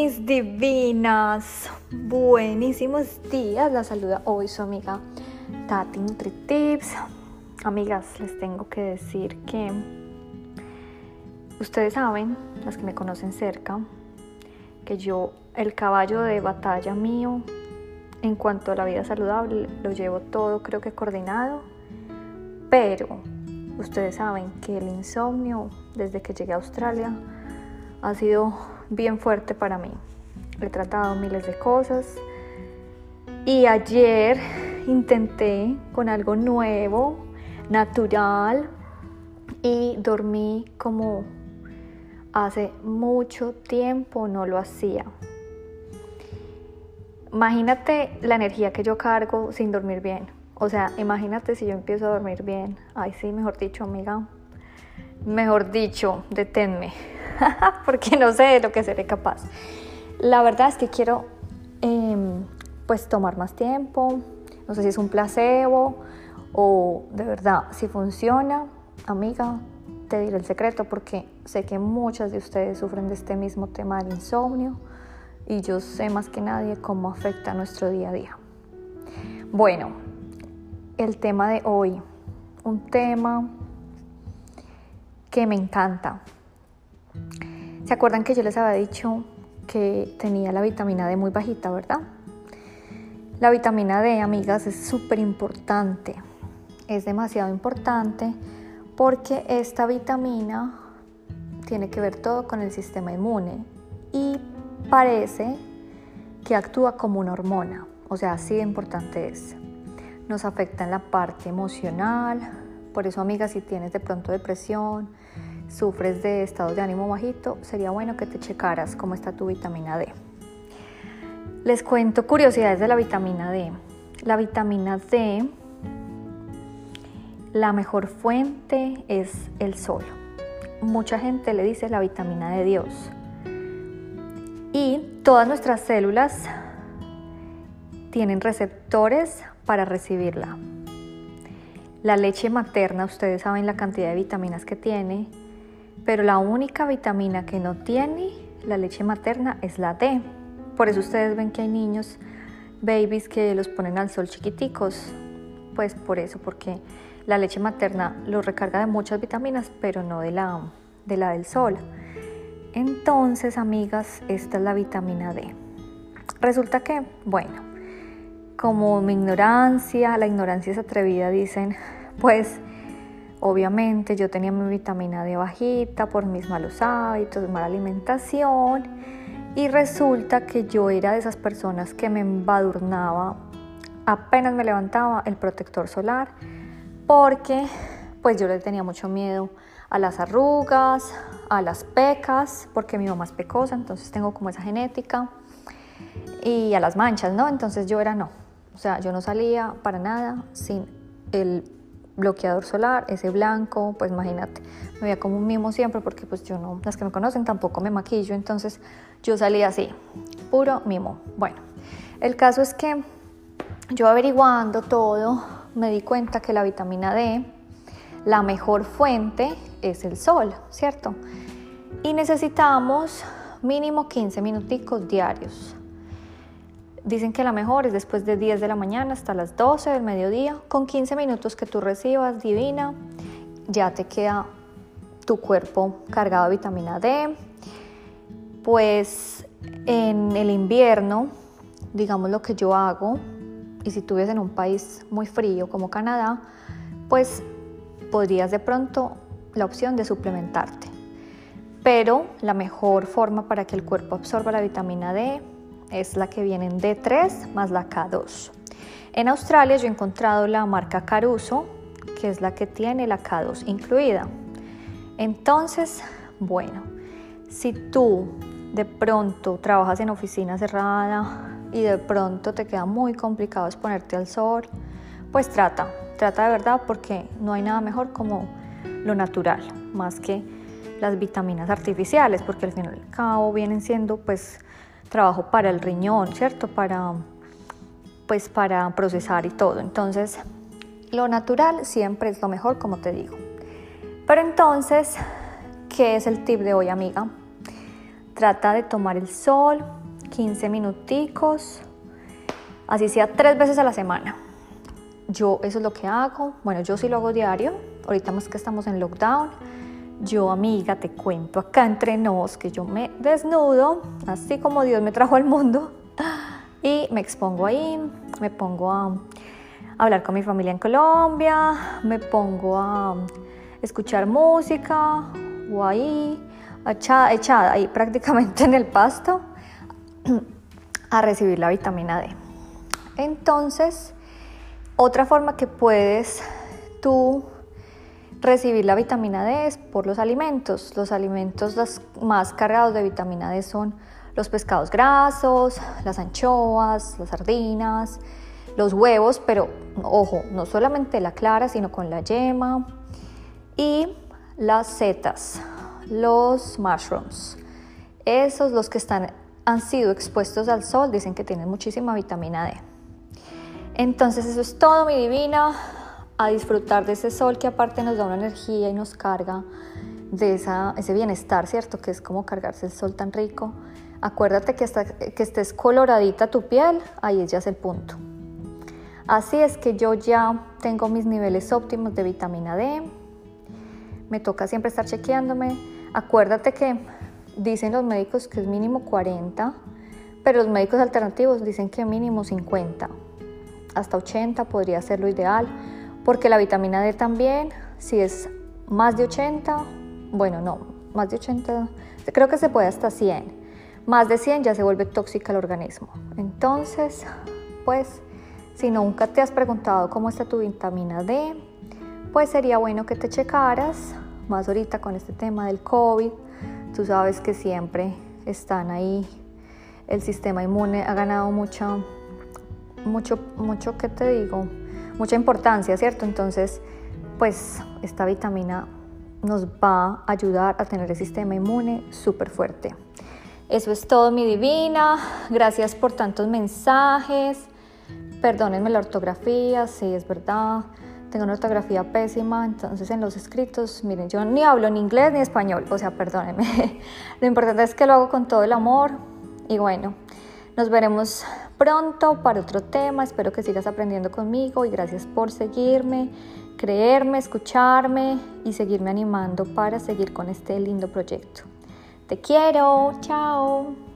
mis divinas, buenísimos días. La saluda hoy su amiga Tati NutriTips. Amigas, les tengo que decir que ustedes saben, las que me conocen cerca, que yo, el caballo de batalla mío en cuanto a la vida saludable, lo llevo todo, creo que coordinado, pero ustedes saben que el insomnio, desde que llegué a Australia, ha sido bien fuerte para mí. He tratado miles de cosas y ayer intenté con algo nuevo, natural y dormí como hace mucho tiempo no lo hacía. Imagínate la energía que yo cargo sin dormir bien. O sea, imagínate si yo empiezo a dormir bien. Ay, sí, mejor dicho, amiga. Mejor dicho, deténme. porque no sé de lo que seré capaz. La verdad es que quiero em, pues tomar más tiempo, no sé si es un placebo o de verdad si funciona, amiga, te diré el secreto porque sé que muchas de ustedes sufren de este mismo tema del insomnio y yo sé más que nadie cómo afecta nuestro día a día. Bueno, el tema de hoy, un tema que me encanta, ¿Se acuerdan que yo les había dicho que tenía la vitamina D muy bajita, verdad? La vitamina D, amigas, es súper importante. Es demasiado importante porque esta vitamina tiene que ver todo con el sistema inmune y parece que actúa como una hormona. O sea, así de importante es. Nos afecta en la parte emocional. Por eso, amigas, si tienes de pronto depresión, sufres de estado de ánimo bajito, sería bueno que te checaras cómo está tu vitamina D. Les cuento curiosidades de la vitamina D. La vitamina D, la mejor fuente es el sol. Mucha gente le dice la vitamina de Dios. Y todas nuestras células tienen receptores para recibirla. La leche materna, ustedes saben la cantidad de vitaminas que tiene, pero la única vitamina que no tiene la leche materna es la D. Por eso ustedes ven que hay niños, babies que los ponen al sol chiquiticos. Pues por eso, porque la leche materna los recarga de muchas vitaminas, pero no de la, de la del sol. Entonces, amigas, esta es la vitamina D. Resulta que, bueno, como mi ignorancia, la ignorancia es atrevida, dicen, pues Obviamente yo tenía mi vitamina D bajita por mis malos hábitos, mala alimentación y resulta que yo era de esas personas que me embadurnaba apenas me levantaba el protector solar porque pues yo le tenía mucho miedo a las arrugas, a las pecas, porque mi mamá es pecosa, entonces tengo como esa genética y a las manchas, ¿no? Entonces yo era no, o sea, yo no salía para nada sin el bloqueador solar, ese blanco, pues imagínate, me veía como un mimo siempre porque pues yo no, las que me conocen tampoco me maquillo, entonces yo salía así, puro mimo. Bueno, el caso es que yo averiguando todo, me di cuenta que la vitamina D, la mejor fuente es el sol, ¿cierto? Y necesitamos mínimo 15 minuticos diarios. Dicen que la mejor es después de 10 de la mañana hasta las 12 del mediodía. Con 15 minutos que tú recibas divina, ya te queda tu cuerpo cargado de vitamina D. Pues en el invierno, digamos lo que yo hago, y si tú en un país muy frío como Canadá, pues podrías de pronto la opción de suplementarte. Pero la mejor forma para que el cuerpo absorba la vitamina D es la que viene en D3 más la K2. En Australia yo he encontrado la marca Caruso, que es la que tiene la K2 incluida. Entonces, bueno, si tú de pronto trabajas en oficina cerrada y de pronto te queda muy complicado exponerte al sol, pues trata, trata de verdad porque no hay nada mejor como lo natural, más que las vitaminas artificiales, porque al fin y al cabo vienen siendo pues trabajo para el riñón, ¿cierto? Para, pues para procesar y todo. Entonces, lo natural siempre es lo mejor, como te digo. Pero entonces, ¿qué es el tip de hoy, amiga? Trata de tomar el sol 15 minuticos, así sea tres veces a la semana. Yo eso es lo que hago. Bueno, yo sí lo hago diario. Ahorita más que estamos en lockdown. Yo, amiga, te cuento acá entre nos que yo me desnudo, así como Dios me trajo al mundo, y me expongo ahí, me pongo a hablar con mi familia en Colombia, me pongo a escuchar música o ahí echada, ahí prácticamente en el pasto a recibir la vitamina D. Entonces, otra forma que puedes tú recibir la vitamina D es por los alimentos. Los alimentos más cargados de vitamina D son los pescados grasos, las anchoas, las sardinas, los huevos, pero ojo, no solamente la clara, sino con la yema y las setas, los mushrooms. Esos los que están han sido expuestos al sol dicen que tienen muchísima vitamina D. Entonces eso es todo mi divina, a disfrutar de ese sol que aparte nos da una energía y nos carga de esa, ese bienestar, ¿cierto? Que es como cargarse el sol tan rico. Acuérdate que hasta que estés coloradita tu piel, ahí ya es el punto. Así es que yo ya tengo mis niveles óptimos de vitamina D. Me toca siempre estar chequeándome. Acuérdate que dicen los médicos que es mínimo 40, pero los médicos alternativos dicen que mínimo 50. Hasta 80 podría ser lo ideal, porque la vitamina D también, si es más de 80, bueno, no, más de 80, creo que se puede hasta 100. Más de 100 ya se vuelve tóxica al organismo. Entonces, pues, si nunca te has preguntado cómo está tu vitamina D, pues sería bueno que te checaras, más ahorita con este tema del COVID. Tú sabes que siempre están ahí, el sistema inmune ha ganado mucha, mucho, mucho, ¿qué te digo? Mucha importancia, ¿cierto? Entonces, pues esta vitamina nos va a ayudar a tener el sistema inmune súper fuerte. Eso es todo, mi divina. Gracias por tantos mensajes. Perdónenme la ortografía, sí, es verdad. Tengo una ortografía pésima, entonces en los escritos, miren, yo ni hablo ni inglés ni español, o sea, perdónenme. Lo importante es que lo hago con todo el amor y bueno, nos veremos pronto para otro tema. Espero que sigas aprendiendo conmigo y gracias por seguirme, creerme, escucharme y seguirme animando para seguir con este lindo proyecto. Te quiero, chao.